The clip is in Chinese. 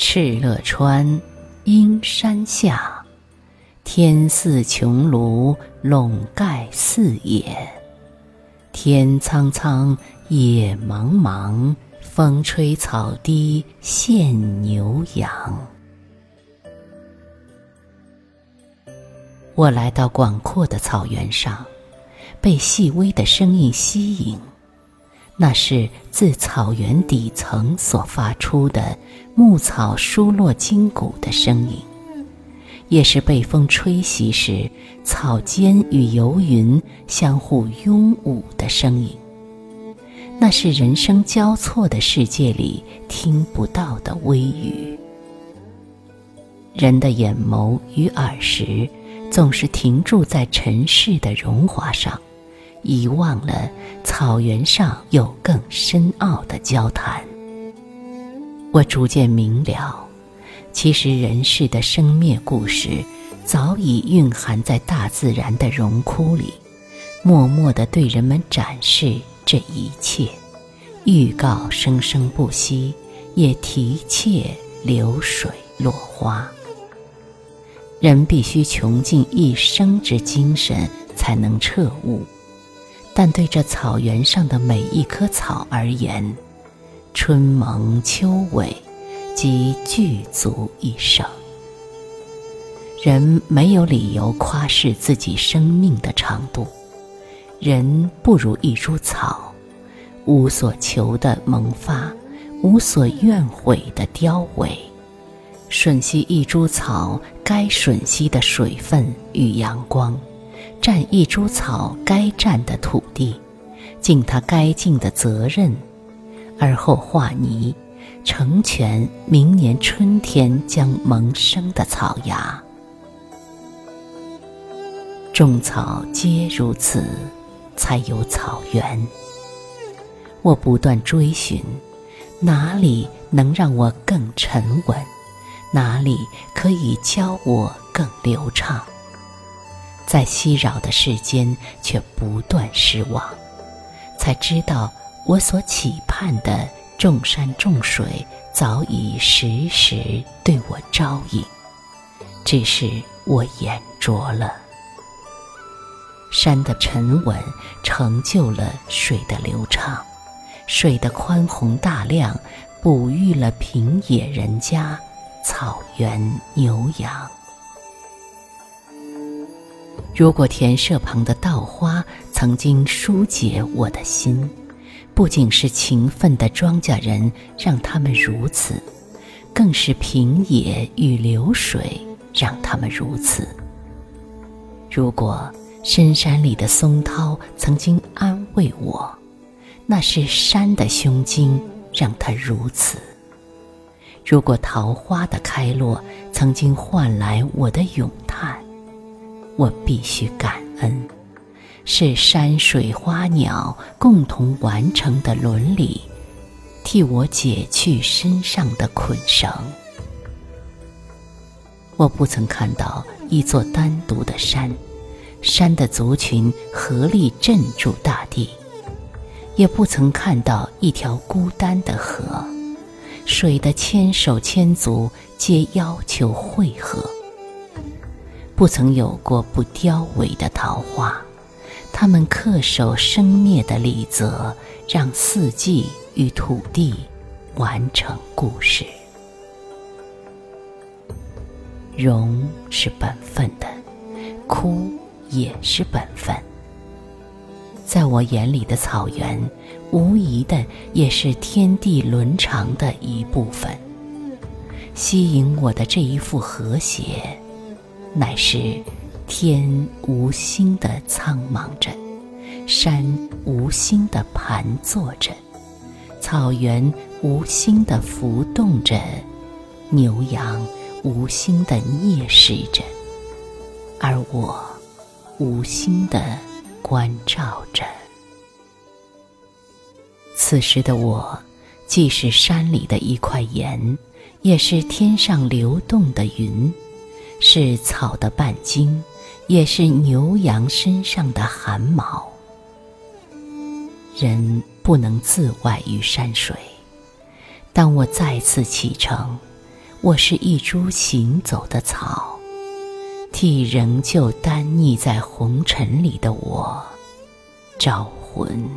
敕勒川，阴山下，天似穹庐，笼盖四野。天苍苍，野茫茫，风吹草低见牛羊。我来到广阔的草原上，被细微的声音吸引。那是自草原底层所发出的牧草疏落筋骨的声音，也是被风吹袭时草尖与游云相互拥舞的声音。那是人生交错的世界里听不到的微语。人的眼眸与耳识总是停驻在尘世的荣华上。遗忘了草原上有更深奥的交谈。我逐渐明了，其实人世的生灭故事，早已蕴含在大自然的荣枯里，默默地对人们展示这一切，预告生生不息，也提切流水落花。人必须穷尽一生之精神，才能彻悟。但对这草原上的每一棵草而言，春萌秋萎，即具足一生。人没有理由夸示自己生命的长度，人不如一株草，无所求的萌发，无所怨悔的凋萎，吮吸一株草该吮吸的水分与阳光。占一株草该占的土地，尽他该尽的责任，而后化泥，成全明年春天将萌生的草芽。种草皆如此，才有草原。我不断追寻，哪里能让我更沉稳？哪里可以教我更流畅？在熙扰的世间，却不断失望，才知道我所期盼的众山众水早已时时对我招引，只是我眼拙了。山的沉稳成就了水的流畅，水的宽宏大量哺育了平野人家、草原牛羊。如果田舍旁的稻花曾经疏解我的心，不仅是勤奋的庄稼人让他们如此，更是平野与流水让他们如此。如果深山里的松涛曾经安慰我，那是山的胸襟让它如此。如果桃花的开落曾经换来我的咏叹。我必须感恩，是山水花鸟共同完成的伦理，替我解去身上的捆绳。我不曾看到一座单独的山，山的族群合力镇住大地；也不曾看到一条孤单的河，水的千手千足皆要求汇合。不曾有过不凋萎的桃花，它们恪守生灭的礼则，让四季与土地完成故事。荣是本分的，枯也是本分。在我眼里的草原，无疑的也是天地伦常的一部分。吸引我的这一副和谐。乃是天无心的苍茫着，山无心的盘坐着，草原无心的浮动着，牛羊无心的啮食着，而我无心的关照着。此时的我，既是山里的一块岩，也是天上流动的云。是草的半茎，也是牛羊身上的汗毛。人不能自外于山水。当我再次启程，我是一株行走的草，替仍旧单溺在红尘里的我招魂。